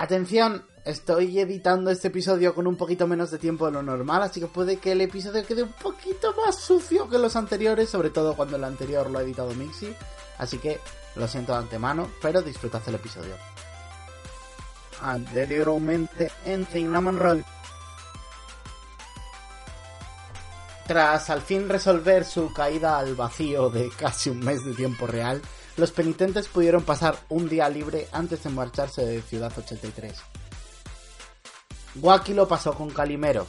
Atención, estoy editando este episodio con un poquito menos de tiempo de lo normal, así que puede que el episodio quede un poquito más sucio que los anteriores, sobre todo cuando el anterior lo ha editado Mixi. Así que lo siento de antemano, pero disfrutad el episodio. Anteriormente en Cinnamon Roll. Tras al fin resolver su caída al vacío de casi un mes de tiempo real, los penitentes pudieron pasar un día libre antes de marcharse de Ciudad 83. Waki lo pasó con Calimero,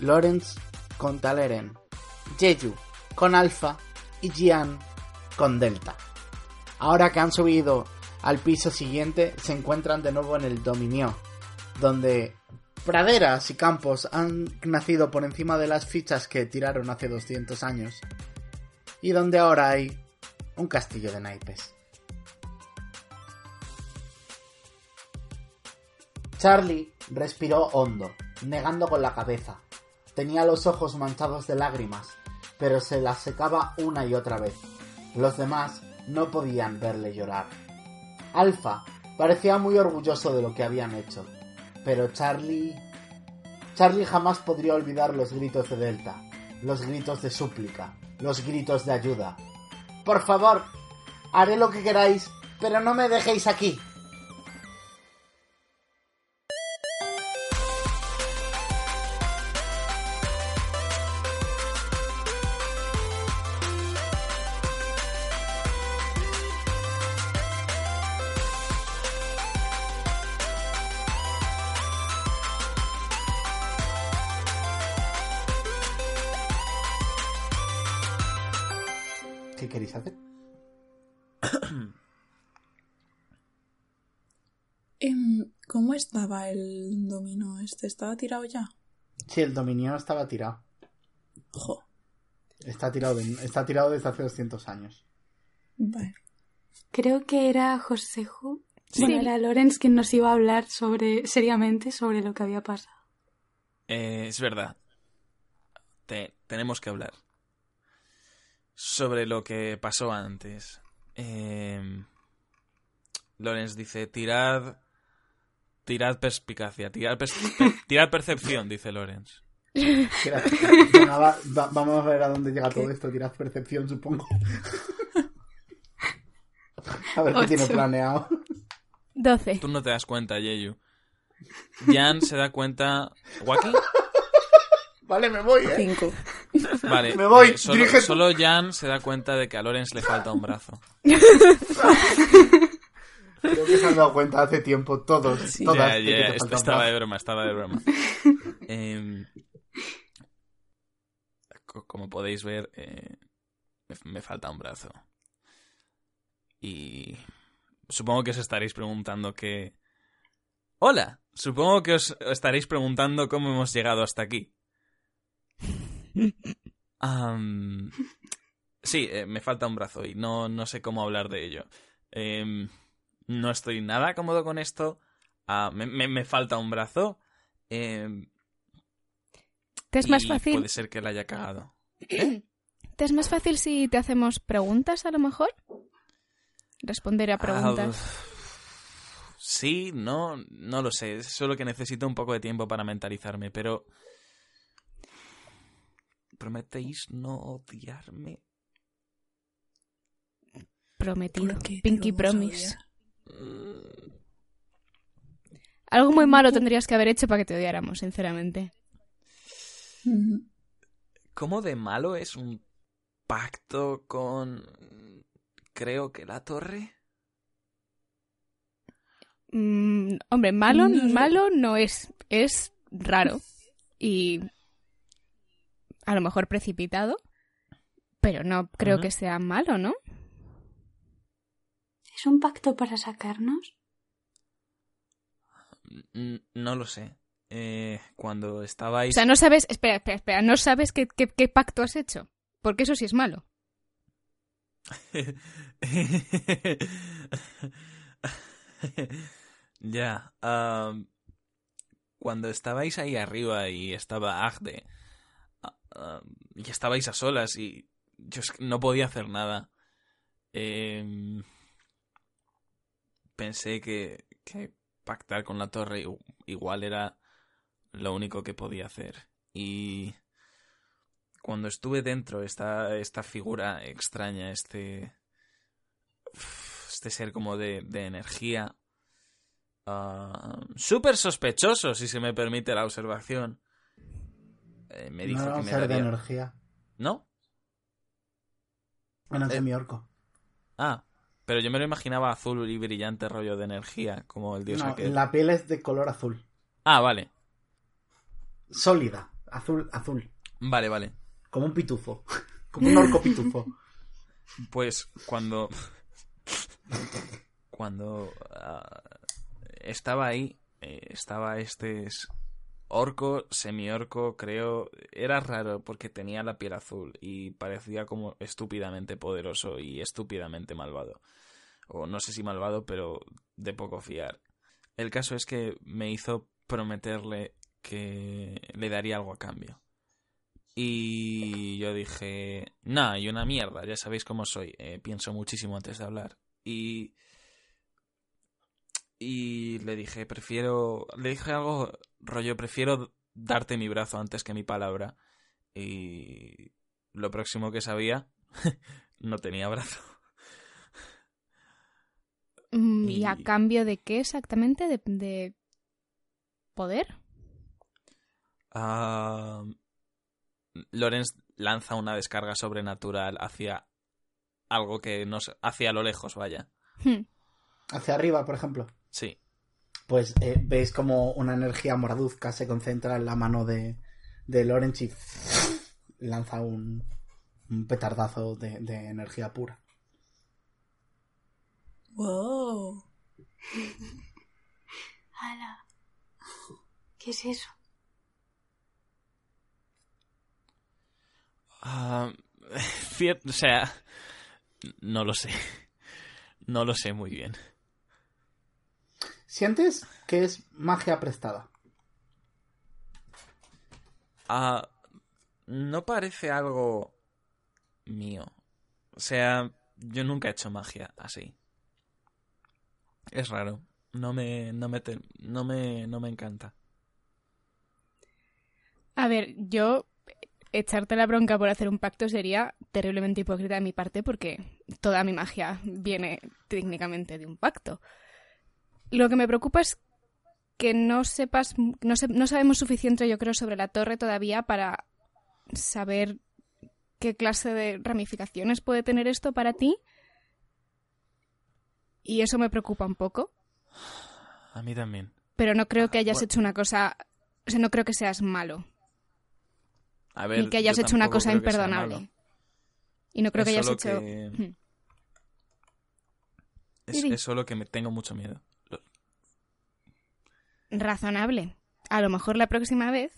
Lawrence con Taleren, Jeju con Alpha y Jian con Delta. Ahora que han subido al piso siguiente, se encuentran de nuevo en el Dominio, donde praderas y campos han nacido por encima de las fichas que tiraron hace 200 años, y donde ahora hay un castillo de naipes. Charlie respiró hondo, negando con la cabeza. Tenía los ojos manchados de lágrimas, pero se las secaba una y otra vez. Los demás no podían verle llorar. Alfa parecía muy orgulloso de lo que habían hecho, pero Charlie... Charlie jamás podría olvidar los gritos de Delta, los gritos de súplica, los gritos de ayuda. Por favor, haré lo que queráis, pero no me dejéis aquí. ¿Cómo estaba el dominó este? ¿Estaba tirado ya? Sí, el dominio estaba tirado. Jo. Está tirado, de- está tirado desde hace 200 años. Vale. Creo que era Joseju. Sí. Bueno, era Lorenz quien nos iba a hablar sobre seriamente sobre lo que había pasado. Eh, es verdad. Te- tenemos que hablar. Sobre lo que pasó antes. Eh, Lorenz dice, tirad... Tirad perspicacia, tirad, pers- per- tirad percepción, dice Lorenz. Va- va- vamos a ver a dónde llega todo esto. Tirad percepción, supongo. a ver qué tiene Ocho. planeado. 12. Tú no te das cuenta, Yeyu. Jan se da cuenta... ¿Waki? Vale, me voy, eh. Cinco. Vale. Me voy, eh, solo, dirige tú. solo Jan se da cuenta de que a Lorenz le falta un brazo. Creo que se han dado cuenta hace tiempo todos. Sí. todas, que te falta un estaba de broma, estaba de broma. Em, co- como podéis ver, eh, me, me falta un brazo. Y supongo que os estaréis preguntando que... Hola, supongo que os estaréis preguntando cómo hemos llegado hasta aquí. Sí, eh, me falta un brazo y no, no sé cómo hablar de ello. Em, no estoy nada cómodo con esto. Ah, me, me- me falta un brazo. em, ¿Te es más fácil? Puede ser que la haya cagado. ¿Te es más fácil si te hacemos preguntas a lo mejor? Responder a preguntas. Ah, sí, no, no lo sé. Es solo que necesito un poco de tiempo para mentalizarme, pero... ¿Prometéis no odiarme? Prometido. ¿Por qué te Pinky Promise. Algo muy malo tendrías que haber hecho para que te odiáramos, sinceramente. ¿Cómo de malo es un pacto con... Creo que la torre? Mm, hombre, malo, malo no es. Es raro. Y a lo mejor precipitado. Pero no creo que sea malo, ¿no? ¿Es un pacto para sacarnos? Mm, No lo sé. Eh, cuando O estabais... sea, no sabes. Espera, espera, espera. No sabes qué, qué- qué pacto has hecho. Porque eso sí es malo. ya. cuando estabais ahí arriba y estaba Agde y estabais a solas y yo no podía hacer nada. em, pensé que, pactar con la torre igual era lo único que podía hacer. Y cuando estuve dentro, esta, esta figura extraña, este, este ser como de, de energía, ah, súper sospechoso, si se me permite la observación, eh, me dijo no que me ser de energía. ¿No? Un Eh. semiorco. Ah, pero yo me lo imaginaba azul y brillante rollo de energía, como el dios No, aquel. la piel es de color azul. Ah, vale. Sólida. Azul, azul. Vale, vale. Como un pitufo. Como un orco pitufo. Pues cuando. cuando ah, estaba ahí, eh, estaba este orco, semi-orco, creo. Era raro porque tenía la piel azul y parecía como estúpidamente poderoso y estúpidamente malvado. O no sé si malvado, pero de poco fiar. El caso es que me hizo prometerle que le daría algo a cambio. Y yo dije, nah, y una mierda, ya sabéis cómo soy, eh, pienso muchísimo antes de hablar. Y... Y le dije, prefiero... Le dije algo rollo, prefiero darte mi brazo antes que mi palabra. Y... Lo próximo que sabía, no tenía brazo. Mm, ¿Y a cambio de qué exactamente? ¿De, de poder? Ah, Lorenz lanza una descarga sobrenatural hacia algo que no sé, hacia lo lejos, vaya. Hmm. Hacia arriba, por ejemplo. Sí. Pues eh, veis como una energía moraduzca se concentra en la mano de, de Lorenz y lanza un, un petardazo de, de energía pura. Wow. ¡Hala! ¿Qué es eso? Ah, cier- o sea, no lo sé. No lo sé muy bien. ¿Sientes que es magia prestada? Ah, no parece algo mío. O sea, yo nunca he hecho magia así. Es raro. No me, no me, te- no me, no me encanta. A ver, yo echarte la bronca por hacer un pacto sería terriblemente hipócrita de mi parte porque toda mi magia viene técnicamente de un pacto. Lo que me preocupa es que no sepas, no, se- no sabemos suficiente, yo creo, sobre la torre todavía para saber qué clase de ramificaciones puede tener esto para ti. Y eso me preocupa un poco. A mí también. Pero no creo que hayas bueno. hecho una cosa. O sea, no creo que seas malo. A ver, ni que hayas hecho una cosa imperdonable. Y no creo que hayas hecho. que- Hmm. Es solo que me tengo mucho miedo. Razonable. A lo mejor la próxima vez,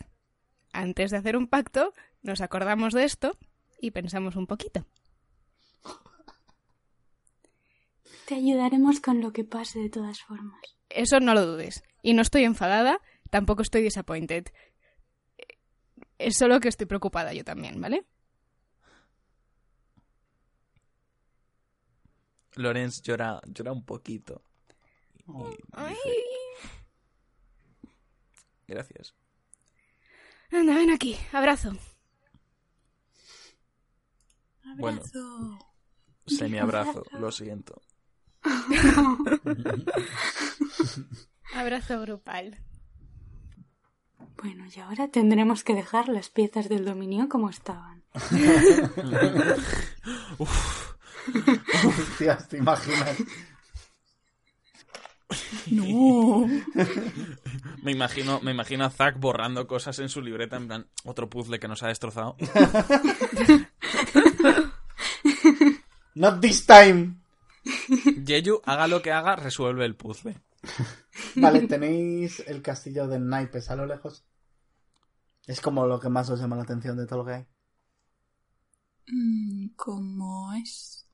antes de hacer un pacto, nos acordamos de esto y pensamos un poquito. Te ayudaremos con lo que pase de todas formas. Eso no lo dudes. Y no estoy enfadada, tampoco estoy disappointed. Es solo que estoy preocupada yo también, ¿vale? Lorenz llora, llora un poquito. Ay. Gracias. Anda, ven aquí, abrazo. Bueno. Abrazo. Semi-abrazo, lo siento. Abrazo grupal. Bueno, y ahora tendremos que dejar las piezas del dominio como estaban. Hostias, ¿te imaginas? No. Me imagino, me imagino a Zack borrando cosas en su libreta, en plan, otro puzzle que nos ha destrozado. Not this time. Jeju, haga lo que haga, resuelve el puzzle. Vale, tenéis el castillo de naipes a lo lejos. Es como lo que más os llama la atención de todo lo que hay. Mm, ¿Cómo es?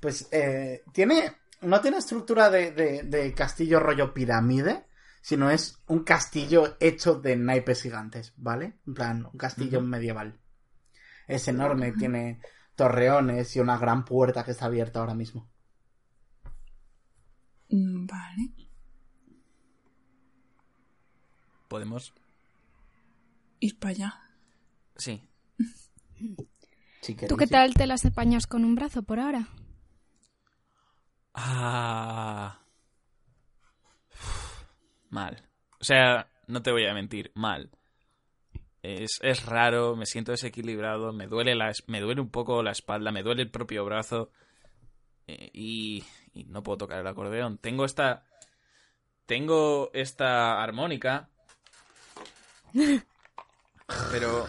Pues eh, tiene. No tiene estructura de, de- de castillo rollo pirámide, sino es un castillo hecho de naipes gigantes, ¿vale? En plan, un castillo medieval. Es enorme, tiene torreones y una gran puerta que está abierta ahora mismo. Mm, Vale. podemos. Ir para allá. Sí. ¿Tú qué tal te las apañas con un brazo por ahora? Ah. Mal. O sea, no te voy a mentir, mal. Es, es raro, me siento desequilibrado, me duele, la, me duele un poco la espalda, me duele el propio brazo. eh, y, y no puedo tocar el acordeón. Tengo esta. Tengo esta armónica. Pero.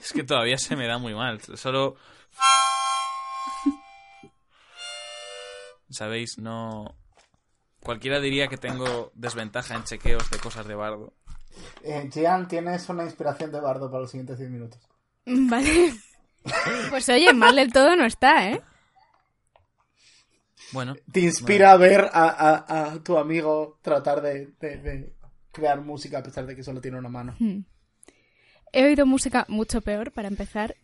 Es que todavía se me da muy mal. Solo. ¿Sabéis? No. Cualquiera diría que tengo desventaja en chequeos de cosas de bardo. Eh, Gian, tienes una inspiración de bardo para los siguientes 10 minutos. Vale. Pues oye, mal del todo no está, ¿eh? Bueno, Te inspira a ver a, a- a tu amigo tratar de, de- de crear música a pesar de que solo tiene una mano. Hmm. He oído música mucho peor para empezar.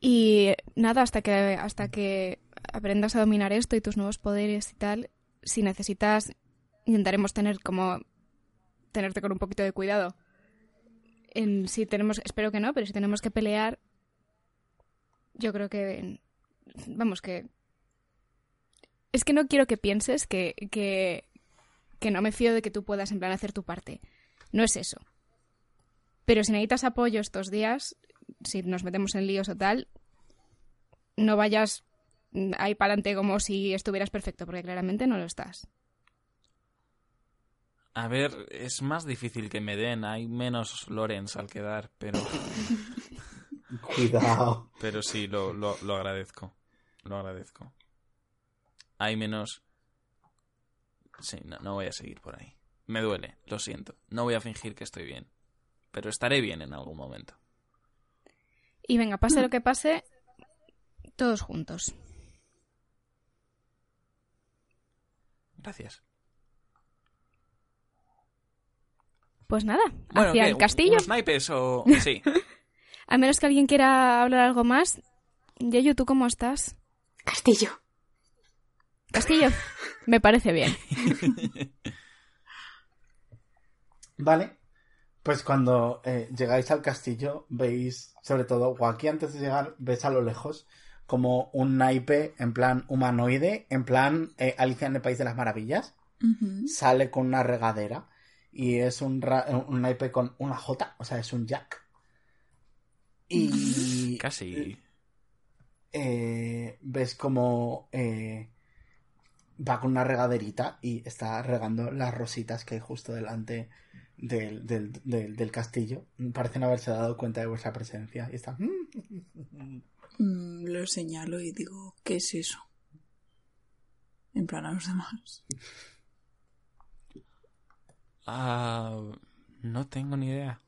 Y nada, hasta que, hasta que aprendas a dominar esto y tus nuevos poderes y tal, si necesitas, intentaremos tener como tenerte con un poquito de cuidado. En, si tenemos, espero que no, pero si tenemos que pelear, yo creo que, vamos, que es que no quiero que pienses que, que, que no me fío de que tú puedas en plan hacer tu parte. No es eso. Pero si necesitas apoyo estos días, si nos metemos en líos o tal, no vayas ahí para adelante como si estuvieras perfecto, porque claramente no lo estás. a ver, es más difícil que me den. Hay menos Lorenz al quedar, pero, Cuidado. pero sí, lo, lo, lo agradezco. Lo agradezco. Hay menos. Sí, no, no voy a seguir por ahí. Me duele, lo siento. No voy a fingir que estoy bien. Pero estaré bien en algún momento. Y venga, pase lo que pase, todos juntos. Gracias. Pues nada, Bueno, hacia ¿qué? el ¿Un- castillo. ¿Unos naipes o.? Sí. A menos que alguien quiera hablar algo más. Yeyu, ¿tú cómo estás? Castillo. Castillo, me parece bien. Vale. Pues cuando eh, llegáis al castillo, veis, sobre todo, o aquí antes de llegar, ves a lo lejos como un naipe en plan humanoide, en plan eh, Alicia en el País de las Maravillas. Sale con una regadera y es un, ra- un naipe con una J, o sea, es un jack. Y Casi. eh, ves como eh, va con una regaderita y está regando las rositas que hay justo delante del, del, del- del castillo. Parecen haberse dado cuenta de vuestra presencia y está... Mm, lo señalo y digo, ¿qué es eso? En plan a los demás. Ah, no tengo ni idea.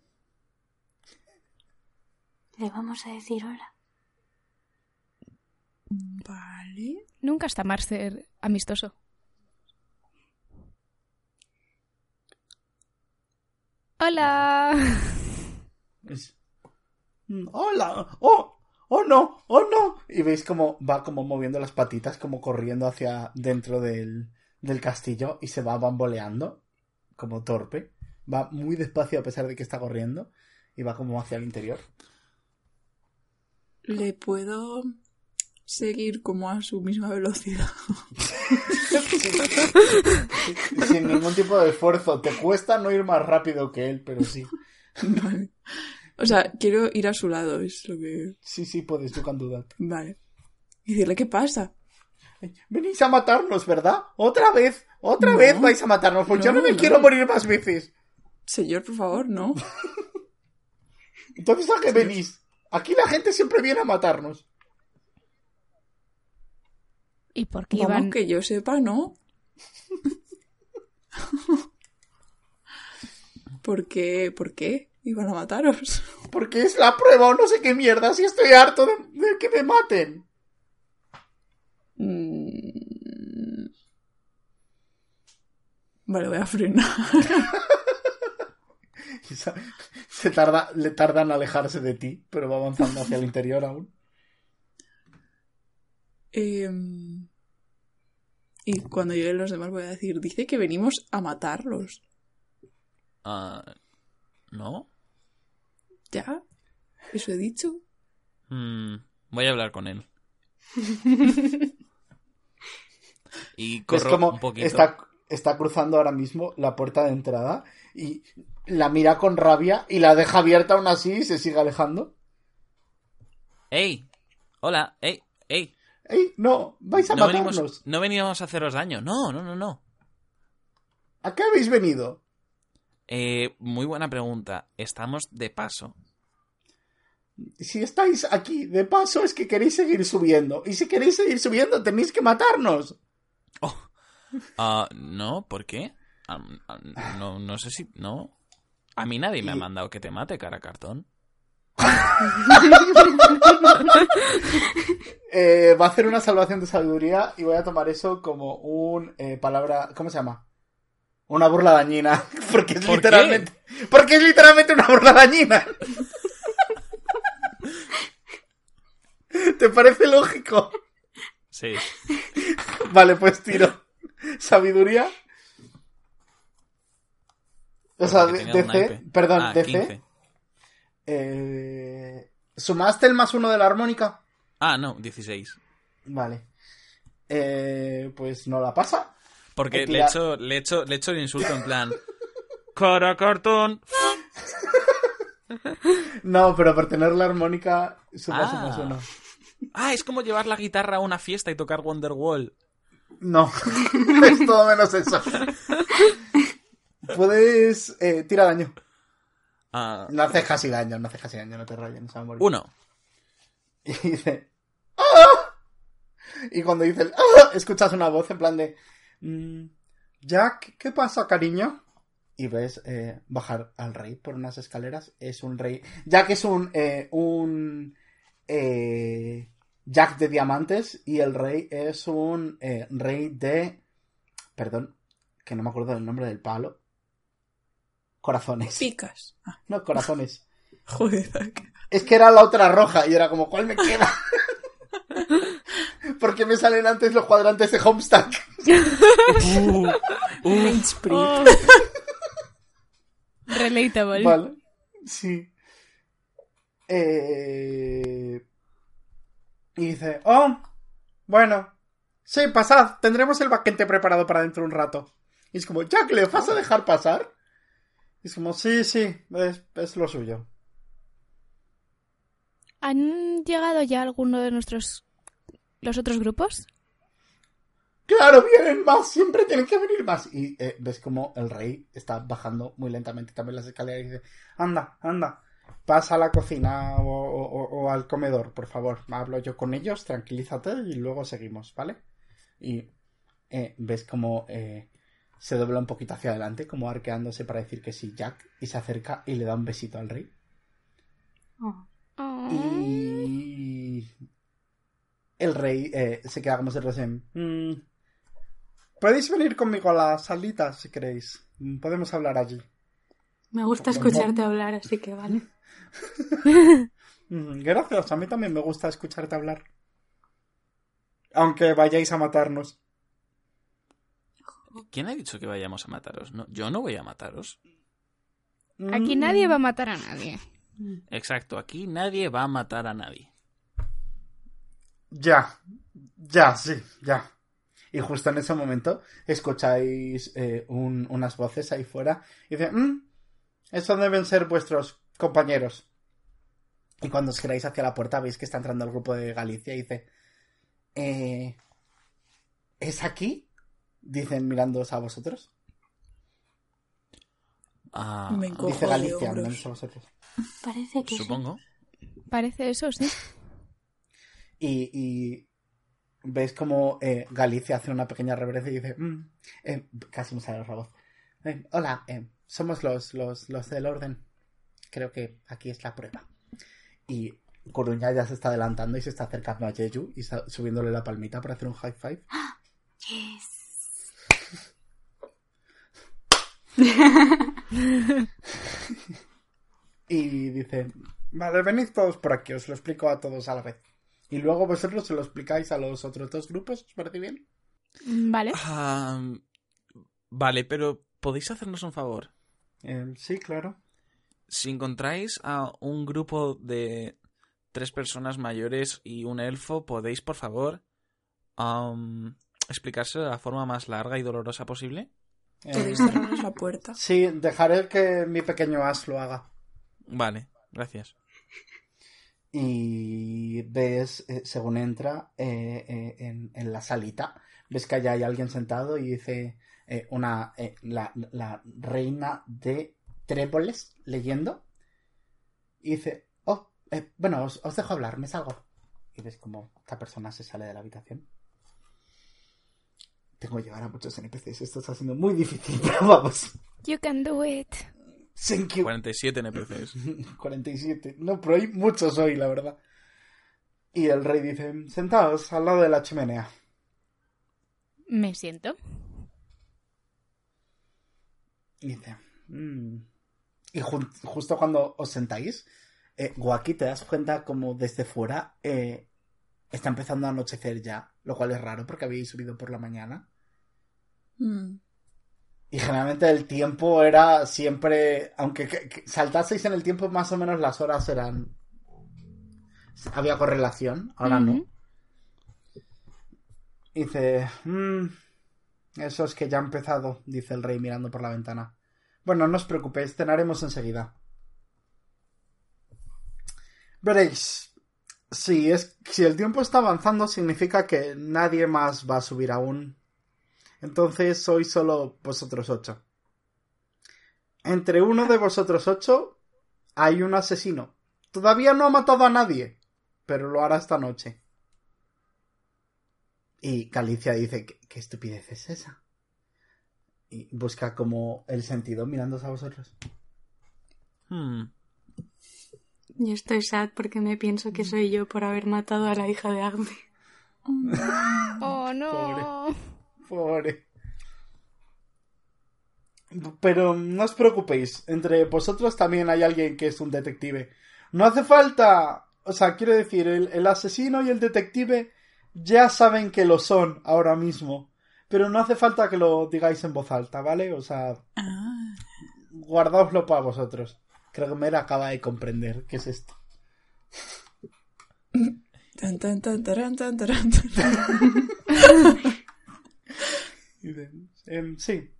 Le vamos a decir hola. Vale. Nunca está mal ser amistoso. Hola. Es- "Mm, Hola, oh, oh no, oh no. Y veis como va como moviendo las patitas, como corriendo hacia dentro del, del castillo y se va bamboleando, como torpe. Va muy despacio a pesar de que está corriendo y va como hacia el interior. Le puedo seguir como a su misma velocidad. Sin ningún tipo de esfuerzo. Te cuesta no ir más rápido que él, pero sí. vale. O sea, quiero ir a su lado, es lo que. Sí, sí, puedes, you can do that. Vale. Y decirle, ¿qué pasa? Venís a matarnos, ¿verdad? Otra vez, otra No. vez vais a matarnos, pues yo no No, me no. quiero morir más veces. Señor, por favor, no. Entonces, ¿a qué venís? Aquí la gente siempre viene a matarnos. ¿Y por qué Vamos, iban? que yo sepa, no. ¿Por qué? ¿Por qué? Iban a mataros. Porque es la prueba o no sé qué mierda, si estoy harto de, de que me maten. Mm. Vale, voy a frenar. Se, tarda, le tarda en alejarse de ti, pero va avanzando hacia el interior aún. Em, y cuando lleguen los demás voy a decir, dice que venimos a matarlos. Ah, ¿No? ¿Ya? ¿Eso he dicho? Mm, voy a hablar con él. y Es corro como un poquito. está, está cruzando ahora mismo la puerta de entrada y la mira con rabia y la deja abierta aún así y se sigue alejando. ¡Ey! Hola, ¡ey! No, vais a No matarnos. venimos, no venimos a haceros daño. No, no, no, no. ¿A qué habéis venido? Eh, muy buena pregunta. Estamos de paso. Si estáis aquí de paso es que queréis seguir subiendo. Y si queréis seguir subiendo tenéis que matarnos. Ah, no, ¿por qué? No, no sé si... No. A mí nadie me ha mandado que te mate, cara cartón. Eh, va a hacer una salvación de sabiduría y voy a tomar eso como un eh, palabra... ¿Cómo se llama? Una burla dañina. Porque es ¿Por literalmente... Porque es literalmente una burla dañina. ¿Te parece lógico? Sí. Vale, pues tiro. Sabiduría. O sea, DC. Perdón, Ah, DC. 15. Eh, ¿Sumaste el más uno de la armónica? Ah, no, 16. Vale. Eh, pues no la pasa. Porque le echo, le, echo, le echo el insulto en plan... ¡Cara cartón! No, pero por tener la armónica sumas Ah. más uno. Ah, es como llevar la guitarra a una fiesta y tocar Wonderwall. No, es todo menos eso. Puedes eh, tira daño. Ah, No haces casi daño, no haces casi daño, no te rayes, no se va a morir. uno. Y dice. ¡Ah! Y cuando dice el ¡Ah! escuchas una voz en plan de. "Mm, Jack, ¿qué pasa, cariño? Y ves eh, bajar al rey por unas escaleras. Es un rey. Jack es un. eh, un. eh, Jack de diamantes. Y el rey es un eh, rey de. Perdón, que no me acuerdo del nombre del palo. Corazones. Picas. Ah, No, corazones. joder. Es que era la otra roja y era como, ¿cuál me queda? Porque me salen antes los cuadrantes de Homestuck. Spirit. Oh. Relatable. Vale. Sí. Eh... Y dice, oh, bueno. Sí, pasad. Tendremos el baquete preparado para dentro de un rato. Y es como, Jack, ¿le vas a dejar pasar? Es como, sí, sí, es, es lo suyo. ¿Han llegado ya alguno de nuestros... los otros grupos? Claro, vienen más, siempre tienen que venir más. Y eh, ves como el rey está bajando muy lentamente también las escaleras y dice, anda, anda, pasa a la cocina o, o- o al comedor, por favor. Hablo yo con ellos, tranquilízate y luego seguimos, ¿vale? Y eh, ves como eh, se dobla un poquito hacia adelante, como arqueándose para decir que sí, Jack, y se acerca y le da un besito al rey. Oh. Y el rey eh, se queda como se en... "Mm, Podéis venir conmigo a la salita si queréis. Mm, Podemos hablar allí. Me gusta escucharte hablar, así que vale. Mm, Gracias, a mí también me gusta escucharte hablar. Aunque vayáis a matarnos. ¿Quién ha dicho que vayamos a mataros? No, yo no voy a mataros. Aquí nadie va a matar a nadie. Exacto, aquí nadie va a matar a nadie. Ya, ya, sí, ya. Y justo en ese momento escucháis eh, un- unas voces ahí fuera y dice, "Mm, estos deben ser vuestros compañeros. Y cuando os giráis hacia la puerta veis que está entrando el grupo de Galicia y dice, eh, ¿es aquí? Dicen mirándoos a vosotros. Ah, Me encojo Dice de Galicia, hombros. mirándoos a vosotros. Parece que sí. supongo. Parece eso, sí. Y, y ves como eh, Galicia hace una pequeña reverencia y dice, "Mm", eh, casi me sale la voz. Eh, hola, eh, somos los, los, los del orden. Creo que aquí es la prueba. Y Coruña ya se está adelantando y se está acercando a Jeju y está subiéndole la palmita para hacer un high five. Yes. Y dice, vale, venid todos por aquí, os lo explico a todos a la vez. Y luego vosotros se lo explicáis a los otros dos grupos, ¿os parece bien? Vale. Ah, vale, pero ¿podéis hacernos un favor? Eh, sí, claro. si encontráis a un grupo de tres personas mayores y un elfo, podéis, por favor, am, explicarse de la forma más larga y dolorosa posible. Podéis Eh, cerraros la puerta. sí, dejaré que mi pequeño as lo haga. Vale, gracias. Y ves, eh, según entra eh, eh, en, en la salita, ves que allá hay alguien sentado y dice eh, una eh, la, la reina de Trépoles leyendo. Y dice, oh, eh, bueno, os, os dejo hablar, me salgo. Y ves como esta persona se sale de la habitación. Tengo que llevar a muchos NPCs, esto está siendo muy difícil, pero vamos. You can do it. Thank you. 47 NPCs. 47. No, pero hay muchos hoy, la verdad. Y el rey dice, sentaos al lado de la chimenea. Me siento. Y dice, "Mm". Y justo cuando os sentáis, eh, Guaki te das cuenta como desde fuera eh, está empezando a anochecer ya, lo cual es raro porque habéis subido por la mañana. Mm. Y generalmente el tiempo era siempre, aunque que- que saltaseis en el tiempo, más o menos las horas eran... Había correlación, ahora no. Dice, "Mm, eso es que ya ha empezado, dice el rey mirando por la ventana. Bueno, no os preocupéis, cenaremos enseguida. Veréis, si, es, si el tiempo está avanzando significa que nadie más va a subir aún. Entonces sois solo vosotros ocho. Entre uno de vosotros ocho hay un asesino. Todavía no ha matado a nadie, pero lo hará esta noche. Y Calicia dice, ¿qué, qué estupidez es esa? Y busca como el sentido mirándose a vosotros. Hmm. Yo estoy sad porque me pienso que soy yo por haber matado a la hija de Agbe. Oh, no. Pobre. Pero no os preocupéis, entre vosotros también hay alguien que es un detective. No hace falta... O sea, quiero decir, el, el asesino y el detective ya saben que lo son ahora mismo. Pero no hace falta que lo digáis en voz alta, ¿vale? O sea, Ah, guardaoslo para vosotros. Creo que Mera acaba de comprender qué es esto. tan, tan, tan, taran, tan, taran, em, sí.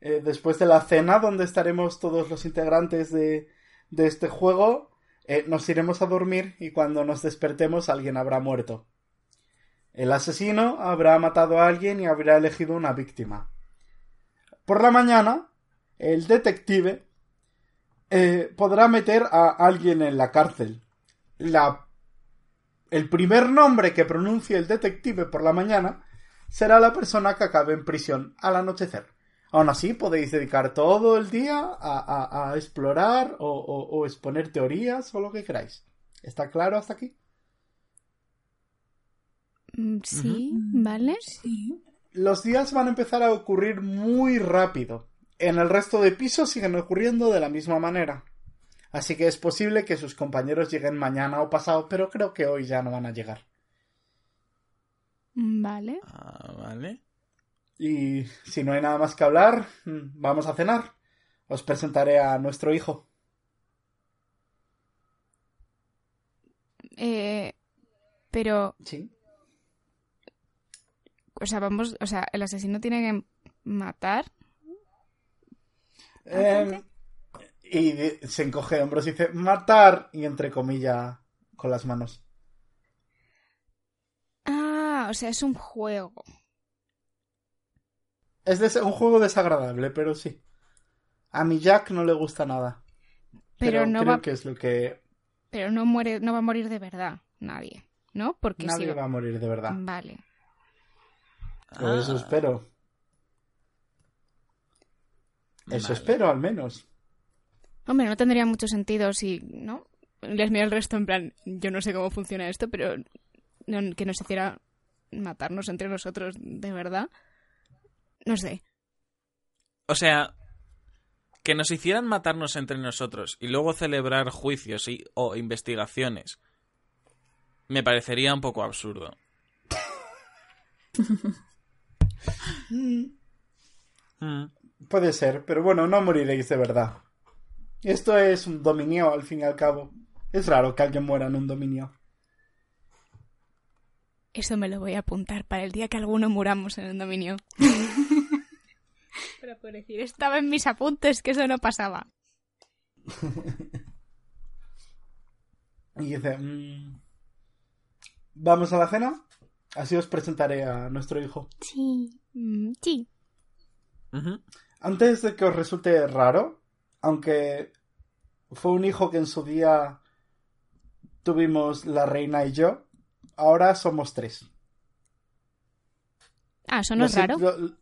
Eh, después de la cena, donde estaremos todos los integrantes de, de este juego, eh, nos iremos a dormir y cuando nos despertemos alguien habrá muerto. El asesino habrá matado a alguien y habrá elegido una víctima. Por la mañana, el detective eh, podrá meter a alguien en la cárcel. La... El primer nombre que pronuncie el detective por la mañana será la persona que acabe en prisión al anochecer. Aún así, podéis dedicar todo el día a, a- a explorar o, o- o exponer teorías o lo que queráis. ¿Está claro hasta aquí? Mm, Sí, vale. Sí. Los días van a empezar a ocurrir muy rápido. En el resto de pisos siguen ocurriendo de la misma manera. Así que es posible que sus compañeros lleguen mañana o pasado, pero creo que hoy ya no van a llegar. Mm, Vale. Ah, vale. Y si no hay nada más que hablar, mm, vamos a cenar. Os presentaré a nuestro hijo. Eh, pero, Sí. o sea, vamos, o sea, el asesino tiene que matar. Eh, y se encoge de hombros y dice matar y entre comillas con las manos. O sea, es un juego. Es des- un juego desagradable, pero sí. A mi Jack no le gusta nada. Pero, Pero, no creo va, que es lo que pero no muere, no va a morir de verdad, nadie, ¿no? Porque nadie si va a morir de verdad. Vale. O eso Ah, espero. Eso vale. espero, al menos. Hombre, no tendría mucho sentido si, ¿no? Les mira el resto en plan, yo no sé cómo funciona esto, pero no- que nos hiciera matarnos entre nosotros de verdad. No sé. O sea, que nos hicieran matarnos entre nosotros y luego celebrar juicios y, o investigaciones me parecería un poco absurdo. Mm, puede ser, pero bueno, no moriréis de verdad. Esto es un dominio, al fin y al cabo. Es raro que alguien muera en un dominio. Eso me lo voy a apuntar para el día que alguno muramos en el dominio. Pero por decir, estaba en mis apuntes que eso no pasaba. Y dice, "Mm, ¿vamos a la cena? Así os presentaré a nuestro hijo. Sí. Mm, sí. Antes de que os resulte raro, aunque fue un hijo que en su día tuvimos la reina y yo, ahora somos tres. Ah, eso no es raro. lo-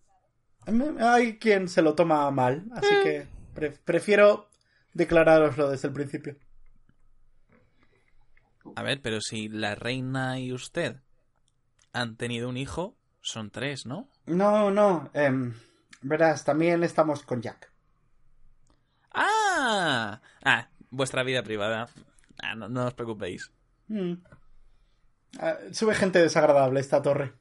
Hay quien se lo toma mal, así que pre- prefiero declararoslo desde el principio. A ver, pero si la reina y usted han tenido un hijo, son tres, ¿no? No, no, em, verás, también estamos con Jack. ¡Ah! Ah, vuestra vida privada. Ah, no, no os preocupéis. Mm. Ah, sube gente desagradable esta torre.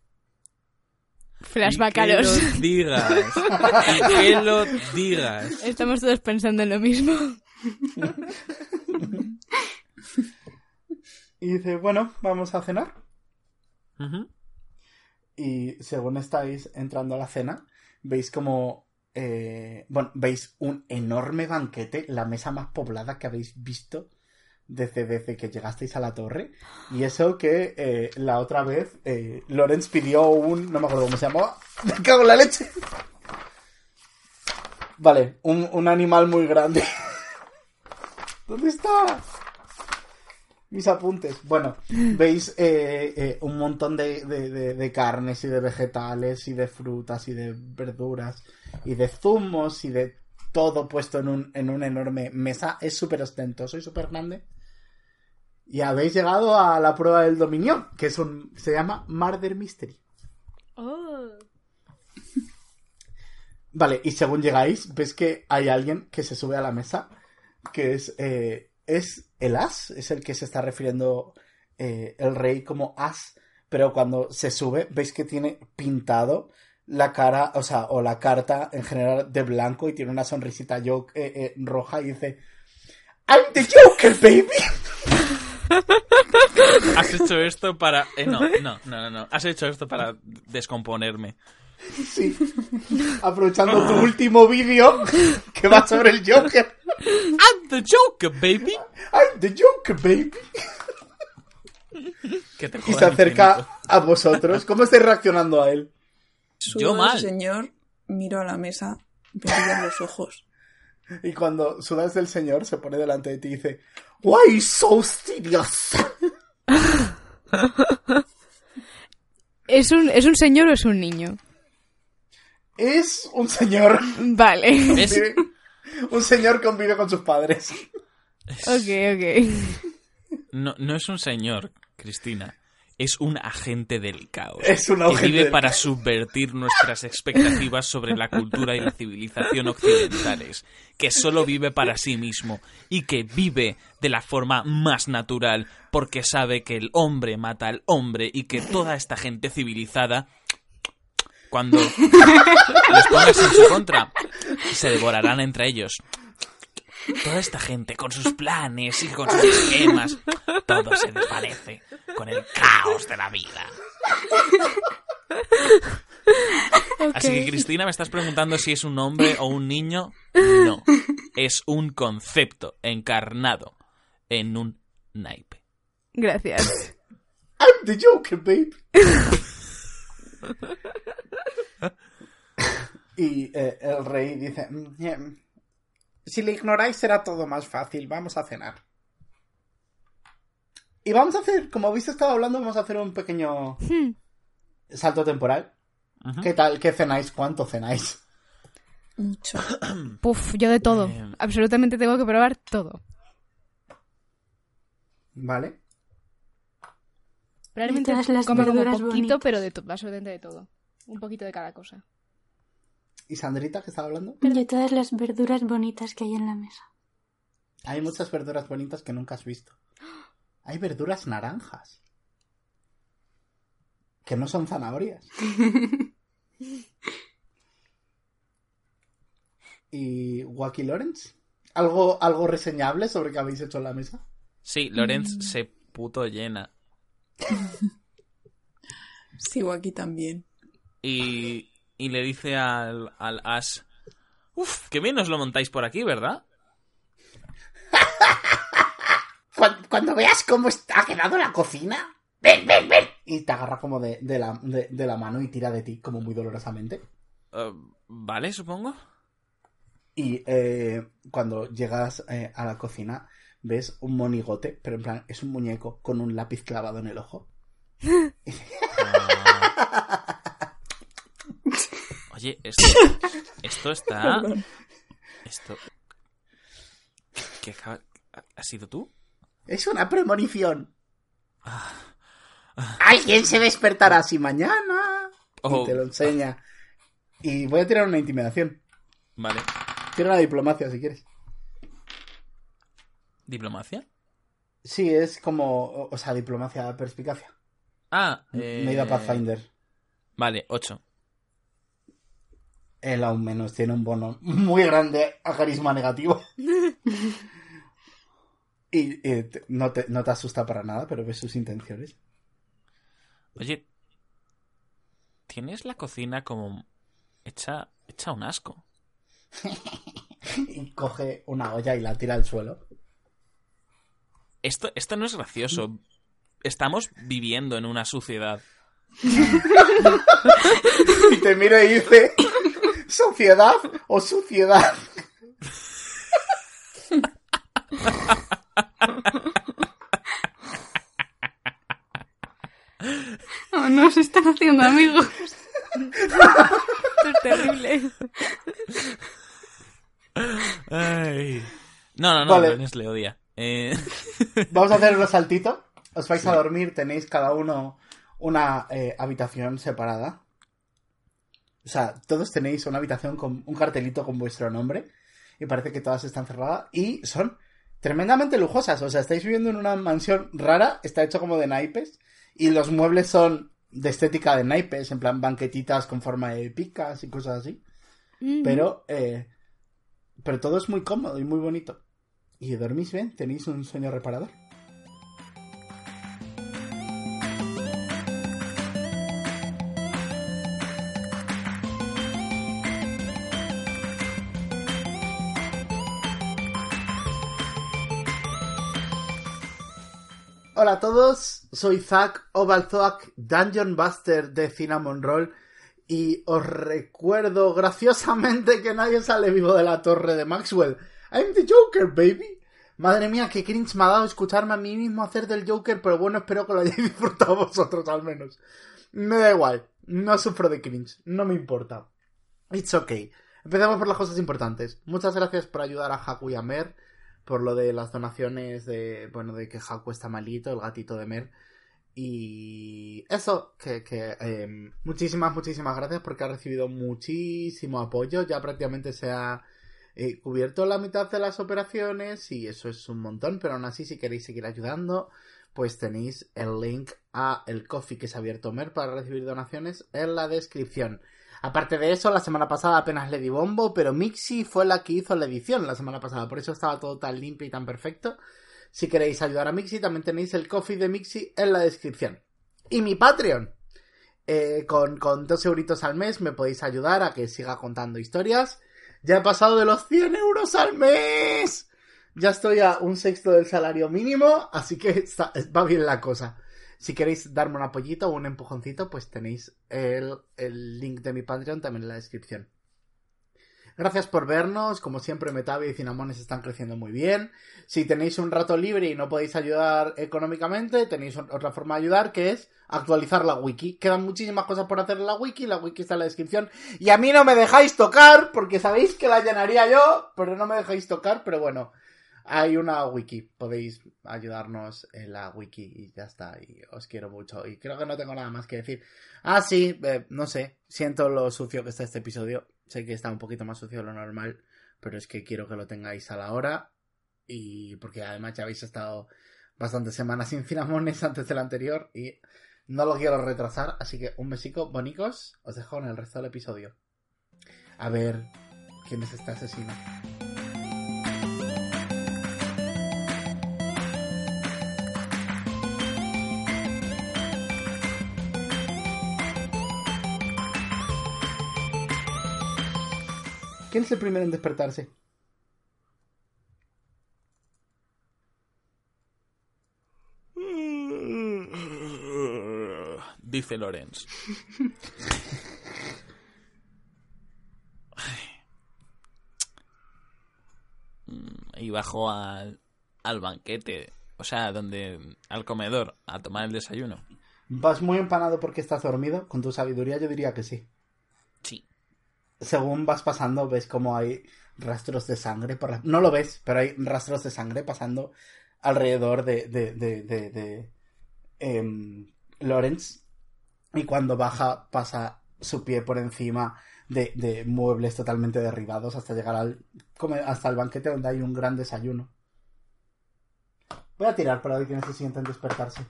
Flashback a que los... lo digas. que lo digas. Estamos todos pensando en lo mismo. Y dice, bueno, vamos a cenar. Y según estáis entrando a la cena, veis como... eh, bueno, veis un enorme banquete, la mesa más poblada que habéis visto desde, desde que llegasteis a la torre. Y eso que eh, la otra vez eh, Lorenz pidió un... no me acuerdo cómo se llamaba. ¡Me cago en la leche! Vale, un, un animal muy grande. ¿Dónde está? Mis apuntes. Bueno, veis eh, un montón de, de- de- de carnes y de vegetales y de frutas y de verduras y de zumos y de todo puesto en un, en una enorme mesa. Es súper ostentoso y súper grande. Y habéis llegado a la prueba del dominio, que es un, se llama Murder Mystery. Vale, y según llegáis, ves que hay alguien que se sube a la mesa, que es, eh, es el as, es el que se está refiriendo eh, el rey como as, pero cuando se sube, veis que tiene pintado la cara, o sea, o la carta en general de blanco y tiene una sonrisita yo, eh, roja y dice, I'm the Joker, baby. Has hecho esto para... eh, no, no, no, no, no. Has hecho esto para descomponerme. Sí. Aprovechando tu último vídeo que va sobre el Joker. I'm the Joker, baby. I'm the Joker, baby. Que te Y se acerca infinito. a vosotros. ¿Cómo estáis reaccionando a él? Subo Yo al mal. señor, miro a la mesa, me brillan los ojos. Y cuando sudas del señor, se pone delante de ti y dice, Why so serious? ¿Es un, ¿Es un señor o es un niño? Es un señor. Vale. Es- Un señor que convive con sus padres. Ok, ok. No, no es un señor, Cristina. Es un agente del caos. Es un que agente vive del para caos. subvertir nuestras expectativas sobre la cultura y la civilización occidentales. Que solo vive para sí mismo. Y que vive de la forma más natural. Porque sabe que el hombre mata al hombre. Y que toda esta gente civilizada. Cuando les pongas en su contra, se devorarán entre ellos. Toda esta gente con sus planes y con sus esquemas, todo se desvanece con el caos de la vida. Así que Cristina, me estás preguntando si es un hombre o un niño. No, es un concepto encarnado en un naipe. Gracias. I'm the Joker, babe. y eh, el rey dice, "Mm, bien. Si le ignoráis será todo más fácil, vamos a cenar. Y vamos a hacer, como habéis estado hablando, vamos a hacer un pequeño Hmm. salto temporal. ¿Qué tal? ¿Qué cenáis? ¿Cuánto cenáis? Mucho. Puf, yo de todo. Eh. Absolutamente tengo que probar todo. ¿Vale? Las como, poquito, bonitas. pero de todo, absolutamente de todo. Un poquito de cada cosa. ¿Y Sandrita, que estaba hablando? De todas las verduras bonitas que hay en la mesa. Hay muchas verduras bonitas que nunca has visto. Hay verduras naranjas. Que no son zanahorias. y Wacky Lawrence. ¿Algo, algo reseñable sobre qué habéis hecho en la mesa? Sí, Lorenz Mm. se puto llena. Sigo aquí también. Y, y le dice al, al Ash, Uf, qué bien os lo montáis por aquí, ¿verdad? Cuando, cuando veas cómo está- ha quedado la cocina, ven, ven, ven. Y te agarra como de, de la, de- de la mano y tira de ti como muy dolorosamente. Eh, vale, supongo. Y eh, cuando llegas eh, a la cocina, ves un monigote, pero en plan, es un muñeco con un lápiz clavado en el ojo. Ah. Oye, esto, esto está... Esto... ¿Qué acaba- ¿Has sido tú? Es una premonición. Alguien se despertará así mañana. Oh, Y te lo enseña. Y voy a tirar una intimidación. Vale. Tira una diplomacia si quieres. ¿Diplomacia? Sí, es como. O o sea, diplomacia, perspicacia. Ah, eh... Me he ido a Pathfinder. Vale, 8. Él aún menos tiene un bono muy grande a carisma negativo. y no, te, no te asusta para nada, pero ves sus intenciones. Oye, tienes la cocina como hecha, hecha un asco. Y coge una olla y la tira al suelo. Esto, esto no es gracioso. Estamos viviendo en una sociedad. Y te mira y dice: ¿Sociedad o suciedad? No, no se están haciendo amigos. Esto es terrible. Ay. No, no, no, Vale. Lorenz le odia. Eh, Vamos a hacer un saltito. Os vais a dormir, tenéis cada uno una eh, habitación separada. O sea, todos tenéis una habitación con un cartelito con vuestro nombre. Y parece que todas están cerradas. Y son tremendamente lujosas. O sea, estáis viviendo en una mansión rara. Está hecho como de naipes. Y los muebles son de estética de naipes. En plan banquetitas con forma de picas y cosas así. Pero, eh, pero todo es muy cómodo y muy bonito. Y dormís bien, tenéis un sueño reparador. Hola a todos, soy Zack Ovalzoak, Dungeon Buster de Cinnamon Roll y os recuerdo graciosamente que nadie sale vivo de la torre de Maxwell. I'm the Joker, baby. Madre mía, qué cringe me ha dado escucharme a mí mismo hacer del Joker, pero bueno, espero que lo hayáis disfrutado vosotros al menos. Me da igual, no sufro de cringe, no me importa. It's okay. Empecemos por las cosas importantes. Muchas gracias por ayudar a Haku y a Mer, por lo de las donaciones de, bueno, de que Haku está malito, el gatito de Mer. Y eso, que, que eh, muchísimas, muchísimas gracias porque ha recibido muchísimo apoyo. Ya prácticamente se ha eh, cubierto la mitad de las operaciones y eso es un montón. Pero aún así, si queréis seguir ayudando, pues tenéis el link a el coffee que se ha abierto Mer para recibir donaciones en la descripción. Aparte de eso, la semana pasada apenas le di bombo, pero Mixi fue la que hizo la edición la semana pasada, por eso estaba todo tan limpio y tan perfecto. Si queréis ayudar a Mixi, también tenéis el coffee de Mixi en la descripción. Y mi Patreon. Eh, con, con dos euritos al mes me podéis ayudar a que siga contando historias. Ya he pasado de los 100 euros al mes. Ya estoy a un sexto del salario mínimo, así que va bien la cosa. Si queréis darme un apoyito o un empujoncito, pues tenéis el, el link de mi Patreon también en la descripción. Gracias por vernos. Como siempre, Metavi y Cinamones están creciendo muy bien. Si tenéis un rato libre y no podéis ayudar económicamente, tenéis otra forma de ayudar que es actualizar la wiki. Quedan muchísimas cosas por hacer en la wiki. La wiki está en la descripción. Y a mí no me dejáis tocar porque sabéis que la llenaría yo, pero no me dejáis tocar. Pero bueno, hay una wiki. Podéis ayudarnos en la wiki y ya está. Y os quiero mucho. Y creo que no tengo nada más que decir. Ah, sí, eh, no sé. Siento lo sucio que está este episodio. Sé que está un poquito más sucio de lo normal. Pero es que quiero que lo tengáis a la hora. Y porque además ya habéis estado bastantes semanas sin cinamones antes del anterior. Y no lo quiero retrasar. Así que un besico, bonicos. Os dejo en el resto del episodio. A ver quién es este asesino. ¿Quién es el primero en despertarse? Dice Lorenz. Mm, Y bajo al, al banquete, o sea, donde al comedor, a tomar el desayuno. ¿Vas muy empanado porque estás dormido? Con tu sabiduría yo diría que sí. Sí. Según vas pasando, ves como hay rastros de sangre por la- No lo ves, pero hay rastros de sangre pasando alrededor de, de, de, de, de, em, Lawrence. Y cuando baja, pasa su pie por encima de, de muebles totalmente derribados hasta llegar al, hasta el banquete donde hay un gran desayuno. Voy a tirar para ver quiénes se sienten despertarse.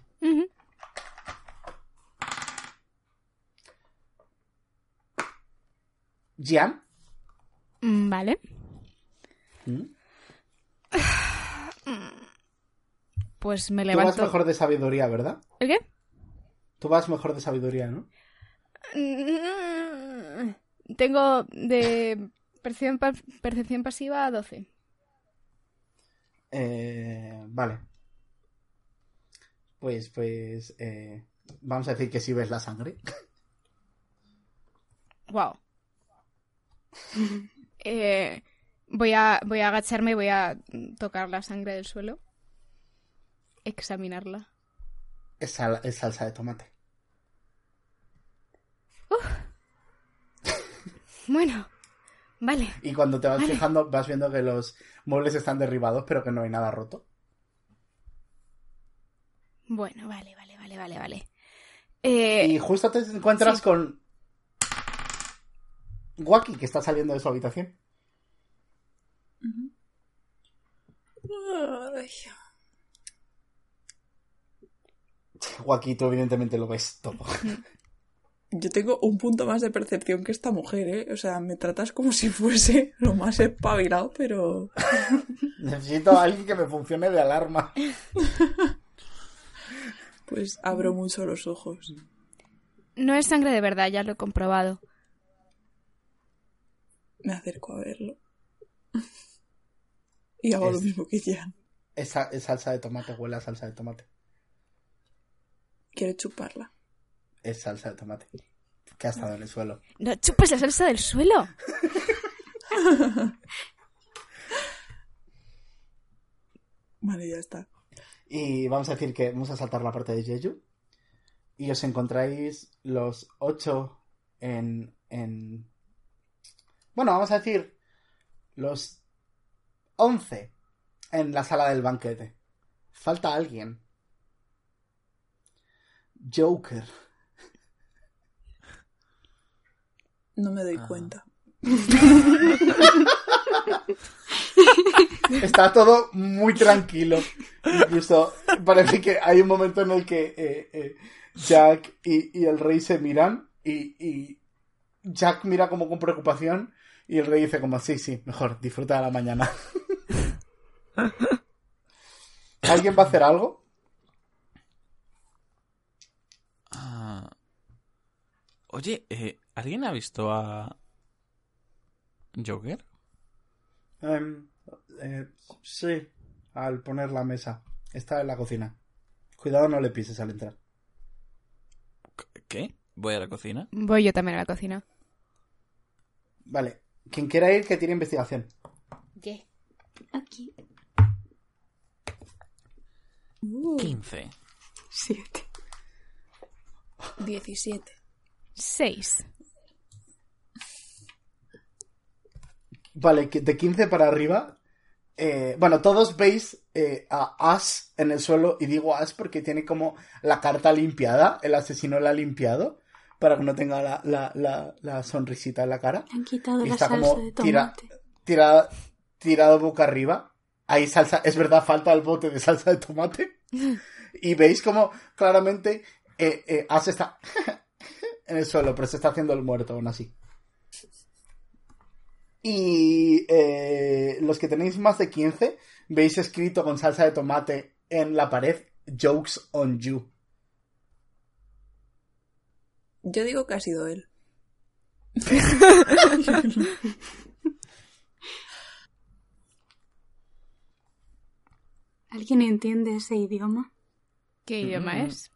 Gian. Mm, Vale. ¿Mm? Pues me Tú vas levanto. mejor de sabiduría, ¿verdad? ¿El qué? Tú vas mejor de sabiduría, ¿no? Tengo de percepción, pa- percepción pasiva a 12. Eh, vale. Pues, pues, eh, vamos a decir que sí ves la sangre. Wow. Eh, voy, a, voy a agacharme y voy a tocar la sangre del suelo. Examinarla. Es, sal- es salsa de tomate. Bueno, vale. Y cuando te vas Vale. fijando, vas viendo que los muebles están derribados, pero que no hay nada roto. Bueno, vale, vale, vale, vale, vale. Eh, Y justo te encuentras sí. con Waki, que está saliendo de su habitación. Waki, tú evidentemente lo ves todo. Yo tengo un punto más de percepción que esta mujer, ¿eh? O sea, me tratas como si fuese lo más espabilado, pero... Necesito a alguien que me funcione de alarma. Pues abro mucho los ojos. no es sangre de verdad, ya lo he comprobado. Me acerco a verlo. Y hago lo mismo que Jan. Es, sa- es salsa de tomate, huele a salsa de tomate. Quiero chuparla. Es salsa de tomate. Que ha estado en el suelo. No chupas la salsa del suelo. Vale, ya está. Y vamos a decir que vamos a saltar la parte de Jeju. Y os encontráis los ocho en, en... Bueno, vamos a decir los once en la sala del banquete. Falta alguien. Joker. No me doy Ah. cuenta. Está todo muy tranquilo. Incluso parece que hay un momento en el que eh, eh, Jack y, y el rey se miran y, y Jack mira como con preocupación y el rey dice como, sí, sí, mejor, disfruta de la mañana. ¿Alguien va a hacer algo? Ah. Oye, eh, ¿alguien ha visto a Joker? Em, eh, sí, al poner la mesa. Está en la cocina. Cuidado, no le pises al entrar. ¿Qué? Voy a la cocina. Voy yo también a la cocina. Vale, quien quiera ir, que tiene investigación. Aquí. 15. Siete. 17. Seis. Vale, que de 15 para arriba. eh, bueno, todos veis eh, a As en el suelo, y digo As porque tiene como la carta limpiada, el asesino la ha limpiado, para que no tenga la, la, la, la sonrisita en la cara. Han quitado Y la está salsa como de tira- tomate. Tirado, boca arriba. Hay salsa, es verdad, falta el bote de salsa de tomate. Y veis como claramente eh, eh, As está en el suelo, pero se está haciendo el muerto aún así. Y eh, los que tenéis más de 15, veis escrito con salsa de tomate en la pared, Jokes on You. Yo digo que ha sido él. ¿Alguien entiende ese idioma? ¿Qué idioma mm. es?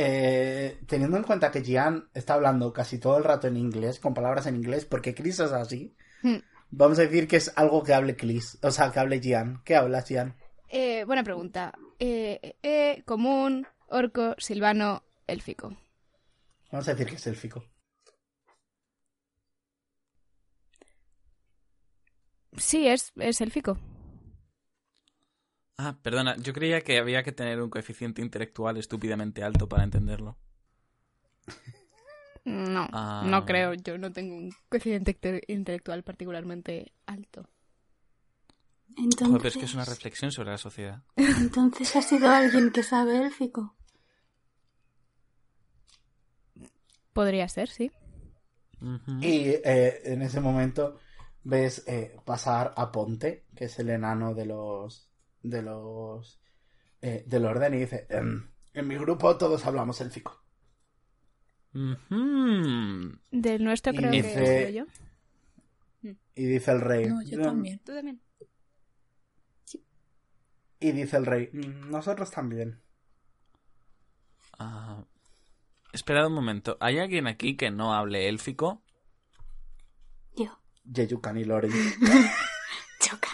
Eh, teniendo en cuenta que Gian está hablando casi todo el rato en inglés, con palabras en inglés, porque Chris es así, hmm. vamos a decir que es algo que hable Chris, o sea, que hable Gian. ¿Qué hablas, Gian? Eh, buena pregunta. Eh, eh común, orco, silvano, élfico. Vamos a decir que es élfico. Sí, es, es élfico. Ah, perdona, yo creía que había que tener un coeficiente intelectual estúpidamente alto para entenderlo. No, Ah. no creo. Yo no tengo un coeficiente inte- intelectual particularmente alto. Entonces, Joder, pero es que es una reflexión sobre la sociedad. entonces ha sido alguien que sabe élfico. Podría ser, sí. Y eh, en ese momento ves eh, pasar a Ponte, que es el enano de los de los eh, del orden, y dice: "Em, En mi grupo todos hablamos élfico. Ujú. Del nuestro Y creo dice- que soy yo. Y dice el rey: No, yo "Mm, también. Tú también. Y dice el rey: "Mm, Nosotros también. Ah, esperad un momento. ¿Hay alguien aquí que no hable élfico? Yo, Yeyukan y Loren. choca.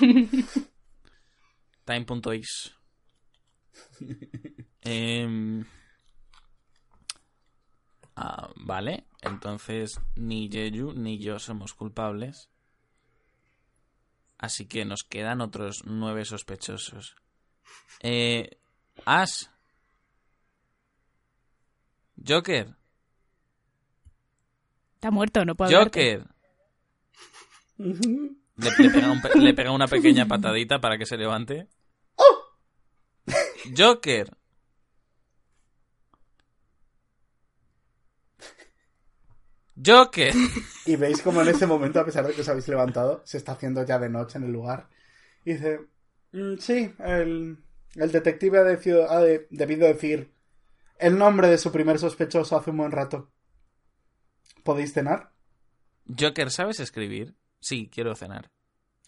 Time.is. Em, ah, vale, entonces ni Jeju ni yo somos culpables. Así que nos quedan otros nueve sospechosos. Eh, Ash. Joker. Está muerto, no puedo. Joker. Le, le pega un pe- le pega una pequeña patadita para que se levante. Joker. Joker. Y veis como en ese momento, a pesar de que os habéis levantado, se está haciendo ya de noche en el lugar. Y dice, "Mm, sí, el, el detective ha, decido- ha de- debido decir el nombre de su primer sospechoso hace un buen rato. ¿Podéis cenar? Joker, ¿sabes escribir? Sí, quiero cenar.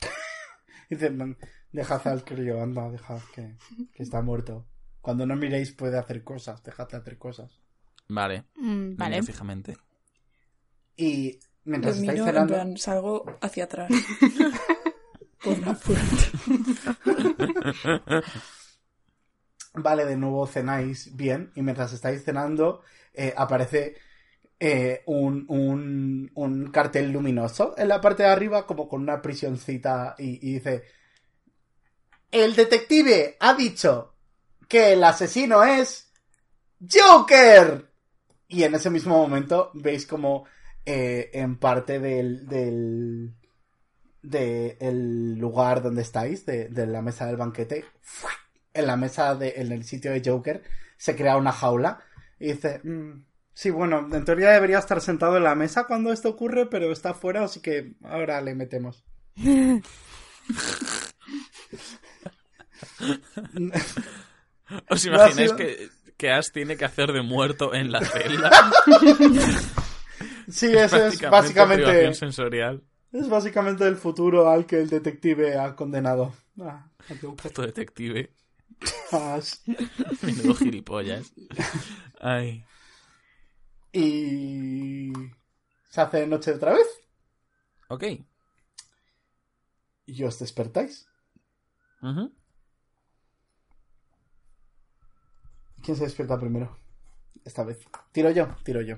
Dice, "Mm, dejad al crío, anda, dejad que, que está muerto. Cuando no miréis puede hacer cosas, dejadle hacer cosas. Vale. Mm, vale. miro fijamente. Y mientras estáis miro, en cenando... plan, salgo hacia atrás. Por la puerta. Vale, de nuevo cenáis bien y mientras estáis cenando eh, aparece eh, un, un, un cartel luminoso en la parte de arriba como con una prisioncita y, dice El detective ha dicho que el asesino es Joker. Y en ese mismo momento veis como eh, en parte del, del, de el lugar donde estáis, de, de la mesa del banquete, en la mesa, de, en el sitio de Joker, se crea una jaula y dice, "Mm, sí, bueno, en teoría debería estar sentado en la mesa cuando esto ocurre, pero está fuera, así que ahora le metemos. ¿Os No imagináis sido- que, que Ash tiene que hacer de muerto en la celda? Sí, es básicamente, privación sensorial. es básicamente el futuro al que el detective ha condenado. Ah, detective. Ah, Menudo gilipollas. Ay. Y se hace de noche otra vez Ok. y os despertáis. Ujú. ¿Quién se despierta primero? Esta vez. Tiro yo, tiro yo.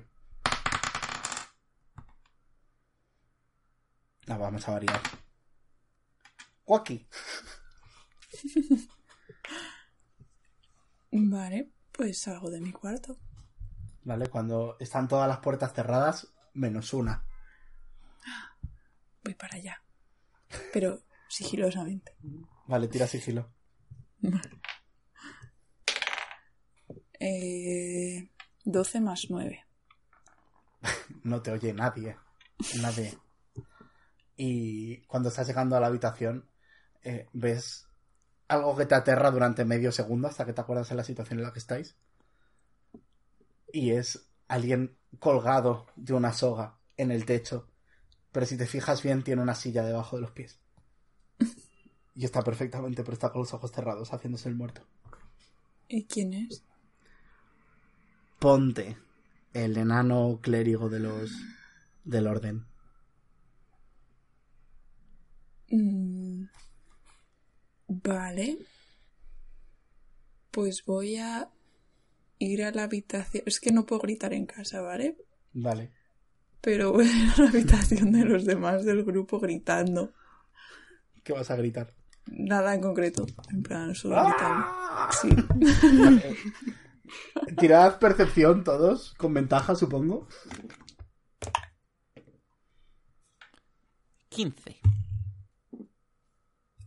No, vamos a variar. Joaquín. Vale, pues salgo de mi cuarto. ¿Vale? Cuando están todas las puertas cerradas, menos una. Voy para allá. Pero sigilosamente. Vale, tira sigilo. Eh, 12 más 9. No te oye nadie. Nadie. Y cuando estás llegando a la habitación, eh, ves algo que te aterra durante medio segundo hasta que te acuerdas de la situación en la que estáis. Y es alguien colgado de una soga en el techo, pero si te fijas bien tiene una silla debajo de los pies. Y está perfectamente, pero está con los ojos cerrados, haciéndose el muerto. ¿Y quién es? Ponte, el enano clérigo de los del orden. Mm, Vale. Pues voy a ir a la habitación. Es que no puedo gritar en casa, ¿vale? Vale. Pero voy a ir a la habitación de los demás del grupo gritando. ¿Qué vas a gritar? Nada en concreto. En plan, solo ¡Ah! gritando. Sí. Tirad percepción todos, con ventaja, supongo. 15.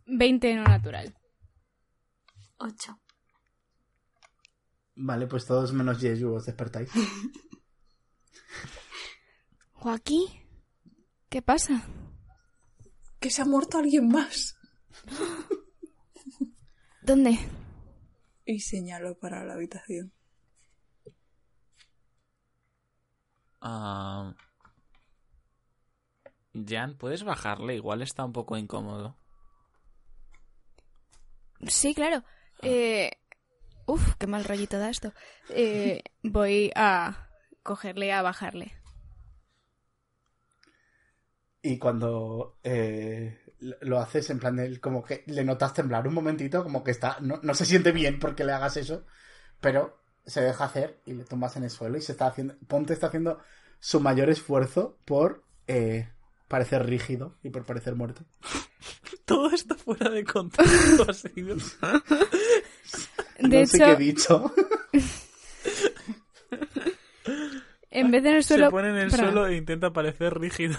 20 no natural. Ocho. Vale, pues todos menos Jeju os despertáis. Joaquín, ¿qué pasa? Que se ha muerto alguien más. ¿Dónde? Y señalo para la habitación. Ah, Jan, ¿puedes bajarle? Igual está un poco incómodo. Sí, claro. Eh... Uf, qué mal rollito da esto. Eh, voy a cogerle, a bajarle. Y cuando eh, lo haces, en plan, de, como que le notas temblar un momentito, como que está. No, no se siente bien porque le hagas eso, pero se deja hacer y le tumbas en el suelo y se está haciendo. Ponte está haciendo su mayor esfuerzo por eh, parecer rígido y por parecer muerto. Todo esto fuera de contexto ha sido. De no sé hecho, qué he dicho. en vez de en el suelo... Se pone en el suelo e intenta parecer rígido.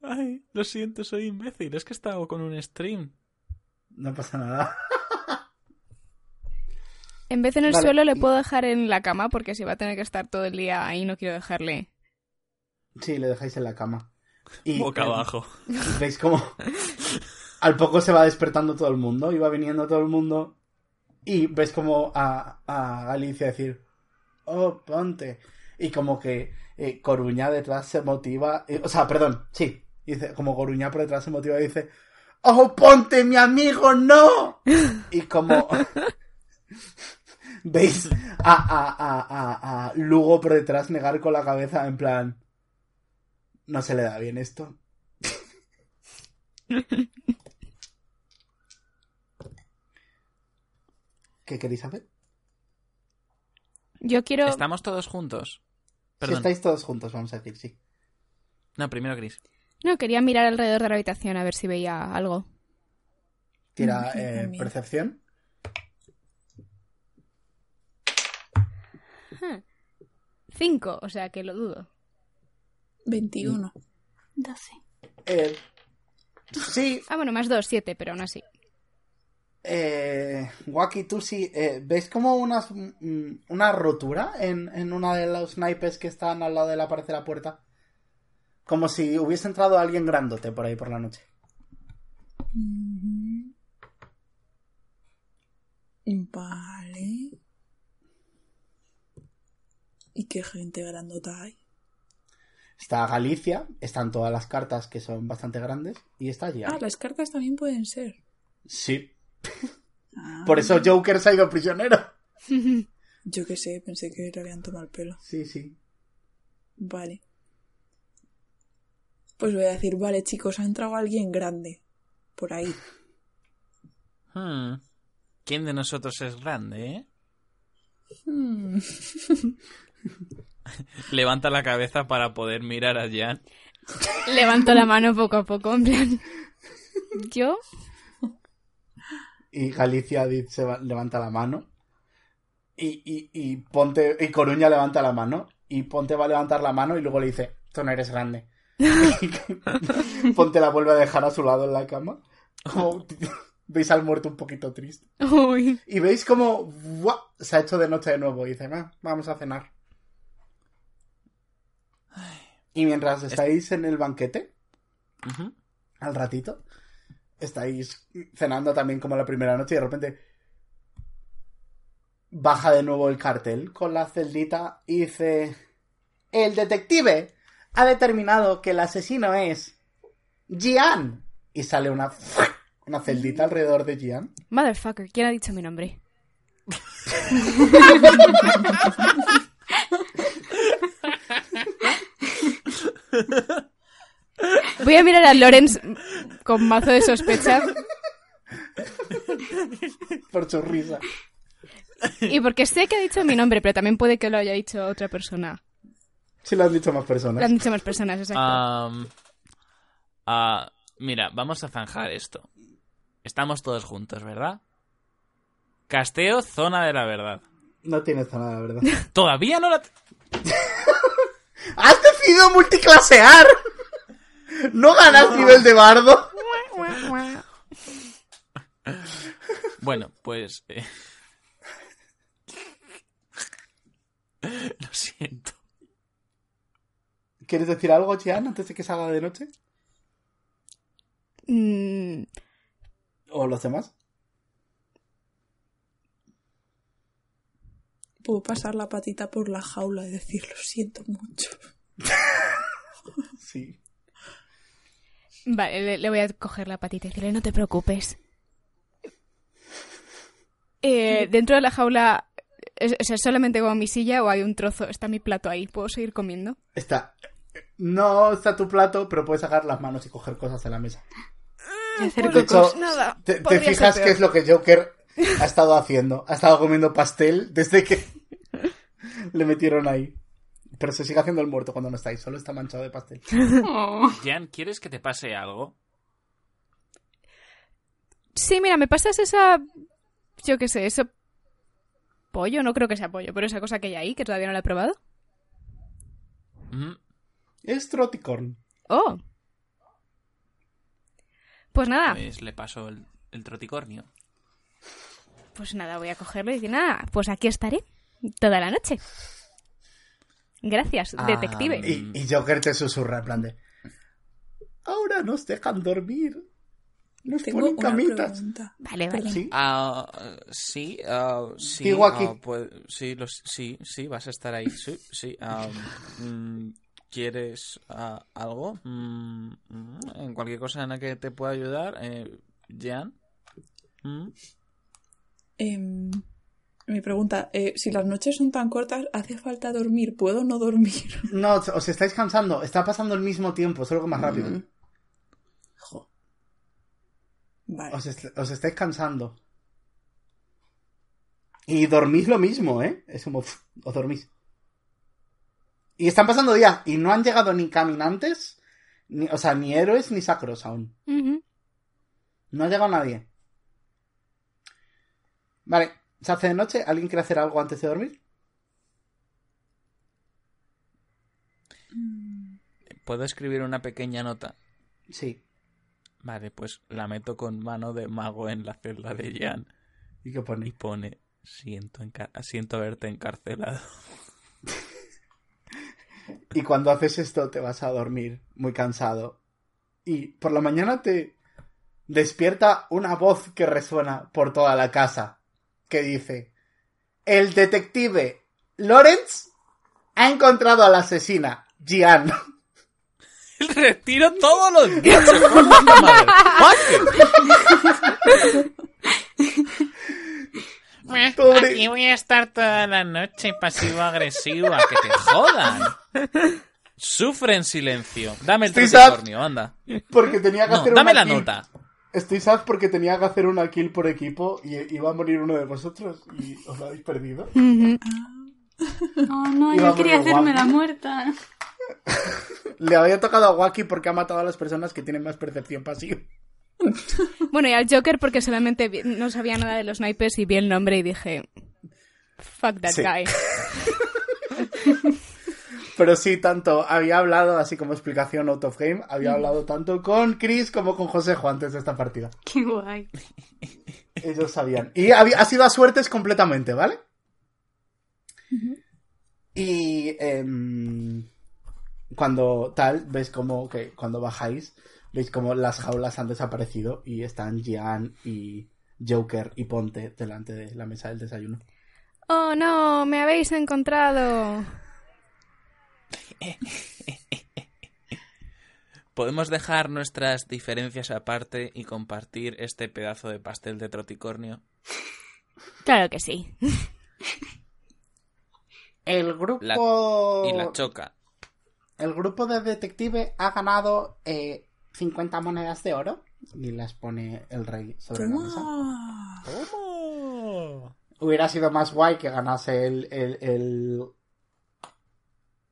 Ay, lo siento, soy imbécil. Es que estaba con un stream. no pasa nada. En vez de en el Vale. suelo le puedo dejar en la cama porque si va a tener que estar todo el día ahí no quiero dejarle. Sí, le dejáis en la cama. Y, Boca eh, abajo. ¿Veis cómo al poco se va despertando todo el mundo? Y va viniendo todo el mundo. Y ves como a, a Galicia decir, oh, ponte. Y como que eh, Coruña detrás se motiva. eh, o sea, perdón, sí. Dice, como Coruña por detrás se motiva y dice, oh, ponte, mi amigo, no. Y como... ¿Veis a, a, a, a Lugo por detrás negar con la cabeza en plan... No se le da bien esto. ¿Qué queréis saber? Yo quiero... ¿Estamos todos juntos? Si estáis todos juntos, vamos a decir, sí. No, primero Chris. No, quería mirar alrededor de la habitación a ver si veía algo. Tira Mm, eh, percepción. Cinco, o sea que lo dudo. 21. Doce. Eh, sí, Ah, bueno, más dos, siete, pero aún así. eh, Waki, tú sí. eh, ¿Veis como unas, mm, una rotura en, en una de los naipes que están al lado de la pared de la puerta? Como si hubiese entrado alguien grandote por ahí por la noche. Vale. ¿Y qué gente grandota hay? Está Galicia, están todas las cartas que son bastante grandes, y está allí. Ah, las cartas también pueden ser. Sí, Ah, por eso Joker se ha ido prisionero. Yo qué sé, pensé que le habían tomado el pelo. Sí, sí. Vale. Pues voy a decir, vale, chicos, ha entrado alguien grande. Por ahí. Hmm. ¿Quién de nosotros es grande, eh? Hmm. Levanta la cabeza para poder mirar a Jan. Levanto la mano poco a poco, en plan... ¿Yo? Y Galicia se va- levanta la mano. Y, y, y Ponte y Coruña levanta la mano. Y Ponte va a levantar la mano y luego le dice, tú no eres grande. Ponte la vuelve a dejar a su lado en la cama. Como- veis al muerto un poquito triste. Uy. Y veis como ¡buah! se ha hecho de noche de nuevo. Y dice, "Ah, vamos a cenar. Y mientras estáis en el banquete, al ratito, estáis cenando también como la primera noche y de repente baja de nuevo el cartel con la celdita y dice, el detective ha determinado que el asesino es Gian. Y sale una, una celdita alrededor de Gian. Motherfucker, ¿quién ha dicho mi nombre? Voy a mirar a Lorenz con mazo de sospecha Por su risa. y porque sé que ha dicho mi nombre, pero también puede que lo haya dicho otra persona. Si lo han dicho más Lo personas. han dicho más personas, exacto. Ah, mira, vamos a zanjar esto. Estamos todos juntos, ¿verdad? Casteo, zona de la verdad. No tienes nada, la verdad. Todavía no la... ¡Has decidido multiclasear! ¡No ganas nivel de bardo! Bueno, pues... eh, Lo siento. ¿Quieres decir algo, Gian, antes de que salga de noche? Mm, ¿O los demás? Puedo pasar la patita por la jaula y decir lo siento mucho. Sí. Vale, le, le voy a coger la patita y decirle, no te preocupes. Eh, dentro de la jaula, ¿es, es solamente como mi silla o hay un trozo? Está mi plato ahí, ¿puedo seguir comiendo? Está. No está tu plato, pero puedes sacar las manos y coger cosas de la mesa. Hacer De cocos. hecho, nada, te, te fijas qué es lo que Joker ha estado haciendo. Ha estado comiendo pastel desde que le metieron ahí. Pero se sigue haciendo el muerto cuando no estáis, solo está manchado de pastel. Oh. Jan, ¿quieres que te pase algo? Sí, mira, me pasas esa... Yo qué sé, eso... Pollo, no creo que sea pollo, pero esa cosa que hay ahí, que todavía no la he probado. Mm, Es Troticorn. Oh. Pues nada, Pues le paso el, el troticornio. Pues nada, voy a cogerlo y decir, nada, pues aquí estaré toda la noche. Gracias, Ah, detective. Y, y Joker te susurra en plan de... Ahora nos dejan dormir. Nos Tengo ponen camitas. pregunta. Vale, vale. ¿Sí? Ah, sí, ah, sí. Digo aquí. pues, sí, los- sí, sí, vas a estar ahí. Sí, sí. mm, ¿Quieres algo? Mm, mm, ¿En cualquier cosa en la que te pueda ayudar? Eh, Jan. Mm. Em, mi pregunta, eh, si las noches son tan cortas, ¿hace falta dormir? ¿Puedo no dormir? No, os estáis cansando. Está pasando el mismo tiempo, solo que más rápido. Mm. Jo. Vale. Os, est- os estáis cansando. Y dormís lo mismo, ¿eh? Es como... os dormís. Y están pasando días y no han llegado ni caminantes, ni, o sea, ni héroes ni sacros aún. No ha llegado nadie. Vale, se hace de noche. ¿Alguien quiere hacer algo antes de dormir? ¿Puedo escribir una pequeña nota? Sí. Vale, pues la meto con mano de mago en la celda de Jan ¿Y qué y pone? pone: Siento, enca- siento haberte encarcelado. Y cuando haces esto te vas a dormir muy cansado. Y por la mañana te despierta una voz que resuena por toda la casa. Que dice, el detective Lawrence ha encontrado a la asesina, Gian. Retiro todos los días. Fuck. Pobre- Aquí voy a estar toda la noche pasivo-agresiva. Que te jodan. Sufre en silencio. Dame el Estoy tricornio, anda. Porque tenía que No, hacer dame una la nota. Estoy sad porque tenía que hacer una kill por equipo y iba a morir uno de vosotros y os lo habéis perdido. Oh, no, Iba yo quería hacerme la muerta. Le había tocado a Wacky porque ha matado a las personas que tienen más percepción pasiva. Bueno, y al Joker porque solamente vi- no sabía nada de los naipes y vi el nombre y dije, fuck that Sí. guy. Pero sí, tanto había hablado, así como explicación out of game, había hablado tanto con Chris como con Josejo antes de esta partida. Qué guay. Ellos sabían. Y había- ha sido a suertes completamente, ¿vale? Y em, cuando tal, ves como que cuando bajáis, veis como las jaulas han desaparecido y están Gian y Joker y Ponte delante de la mesa del desayuno. Oh, no, me habéis encontrado. ¿Podemos dejar nuestras diferencias aparte y compartir este pedazo de pastel de troticornio? Claro que sí. El grupo. La- Y la choca. El grupo de detective ha ganado eh, 50 monedas de oro. Y las pone el rey sobre la mesa. ¿Cómo? Hubiera sido más guay que ganase el, el, el,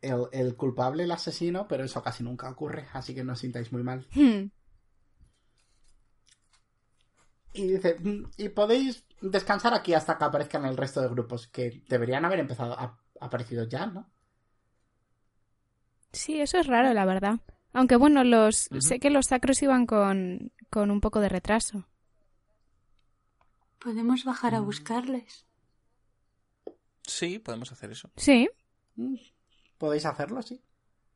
el, el culpable, el asesino, pero eso casi nunca ocurre, así que no os sintáis muy mal. Hmm. Y dice, "Mm, y podéis descansar aquí hasta que aparezcan el resto de grupos, que deberían haber empezado a aparecido ya, ¿no? Sí, eso es raro, la verdad. Aunque bueno, los sé que los sacros iban con, con un poco de retraso. Podemos bajar a buscarles. Sí, podemos hacer eso. Sí. Podéis hacerlo, sí.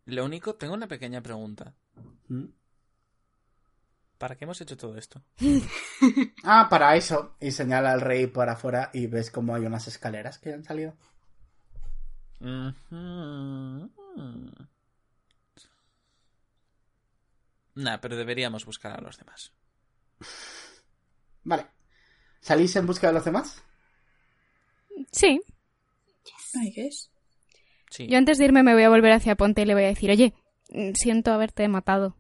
Lo único, tengo una pequeña pregunta. Mm. ¿Para qué hemos hecho todo esto? Ah, para eso. Y señala al rey por afuera y ves como hay unas escaleras que han salido. Nah, pero deberíamos buscar a los demás. Vale. ¿Salís en busca de los demás? Sí. I guess. Sí. Yo antes de irme me voy a volver hacia Ponte y le voy a decir, oye, siento haberte matado.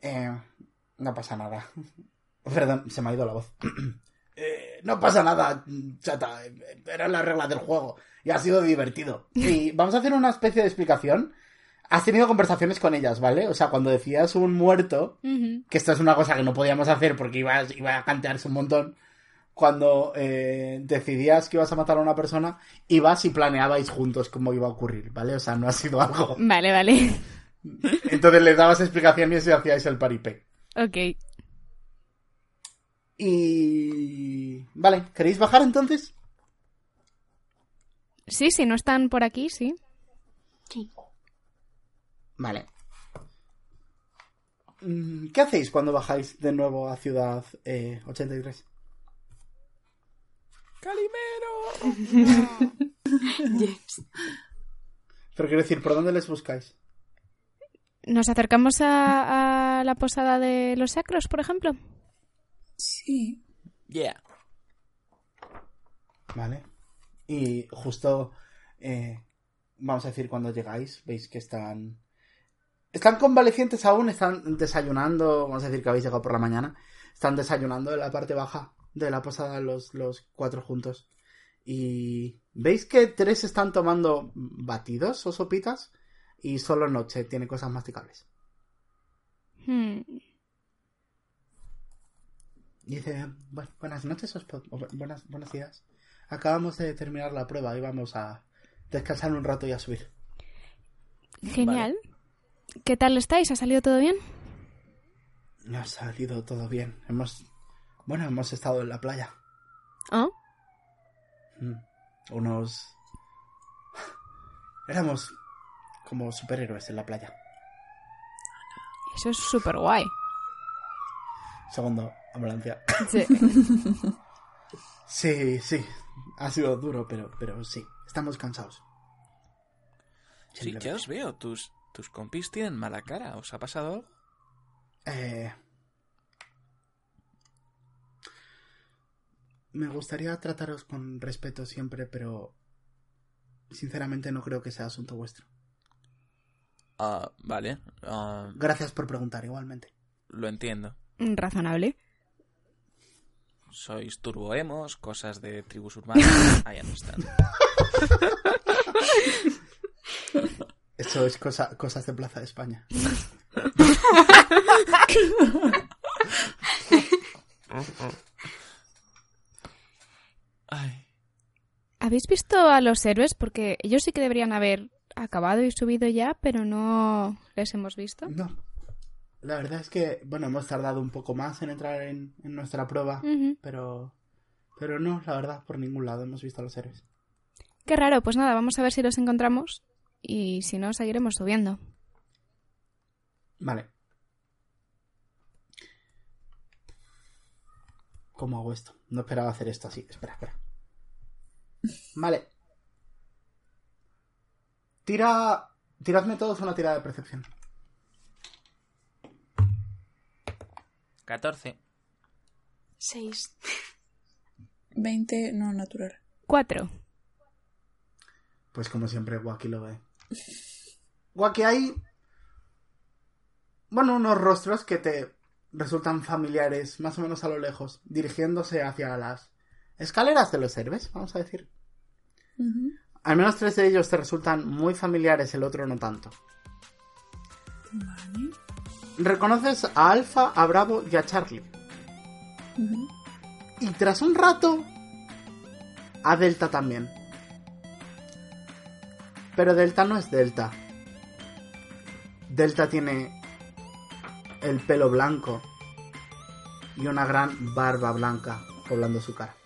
Eh, no pasa nada. Perdón, se me ha ido la voz. Eh, no pasa nada, chata. Era la regla del juego. Y ha sido divertido. Y vamos a hacer una especie de explicación. Has tenido conversaciones con ellas, ¿vale? O sea, cuando decías un muerto, que esto es una cosa que no podíamos hacer porque iba, iba a cantearse un montón. Cuando eh, decidías que ibas a matar a una persona, ibas y planeabais juntos cómo iba a ocurrir, ¿vale? O sea, no ha sido algo. Vale, vale. Entonces le dabas explicaciones y hacíais el paripé. ok. Y... Vale, ¿queréis bajar entonces? Sí, si no están por aquí, sí. Sí. Vale. Mm, ¿Qué hacéis cuando bajáis de nuevo a Ciudad eh, 83? ¡Calimero! Yes. Pero quiero decir, ¿por dónde les buscáis? ¿Nos acercamos a, a la posada de los sacros, por ejemplo? Sí. Yeah. Vale. Y justo, eh, vamos a decir, cuando llegáis, veis que están... Están convalecientes aún, están desayunando, vamos a decir que habéis llegado por la mañana, están desayunando en la parte baja de la posada los, los cuatro juntos. Y veis que tres están tomando batidos o sopitas y solo Noche tiene cosas masticables. Hmm. Y dice, "Bu- buenas noches, os buenas, buenos días. Acabamos de terminar la prueba y vamos a descansar un rato y a subir. Genial. ¿Qué tal estáis? ¿Ha salido todo bien? Ha salido todo bien. Hemos, bueno, hemos estado en la playa. ¿Ah? Mm. Unos... Éramos como superhéroes en la playa. Eso es súper guay. Segundo, ambulancia. Sí. Sí, sí. Ha sido duro, pero, pero sí. Estamos cansados. Sí, ya os veo. Tus, tus compis tienen mala cara. ¿Os ha pasado algo? Eh, me gustaría trataros con respeto siempre, pero sinceramente no creo que sea asunto vuestro. Ah, vale. Ah, Gracias por preguntar igualmente. lo entiendo. Razonable. Sois turboemos, cosas de tribus urbanas. I understand. Eso es cosa, cosas de Plaza de España. Ay. ¿Habéis visto a los héroes? Porque ellos sí que deberían haber acabado y subido ya, pero no les hemos visto. No. La verdad es que, bueno, hemos tardado un poco más en entrar en, en nuestra prueba, pero... Pero no, la verdad, por ningún lado hemos visto a los héroes. Qué raro, pues nada, vamos a ver si los encontramos y si no, seguiremos subiendo. Vale. ¿Cómo hago esto? No esperaba hacer esto así. Espera, espera. Vale. Tira. Tiradme todos una tirada de percepción. 14. 6. 20, no, natural. 4. Pues como siempre, Waki lo ve. Waki hay. Bueno, unos rostros que te resultan familiares, más o menos a lo lejos, dirigiéndose hacia las escaleras de los héroes, vamos a decir. Al menos tres de ellos te resultan muy familiares, el otro no tanto. Vale. Reconoces a Alfa, a Bravo y a Charlie. Y tras un rato, a Delta también. Pero Delta no es Delta. Delta tiene el pelo blanco y una gran barba blanca poblando su cara.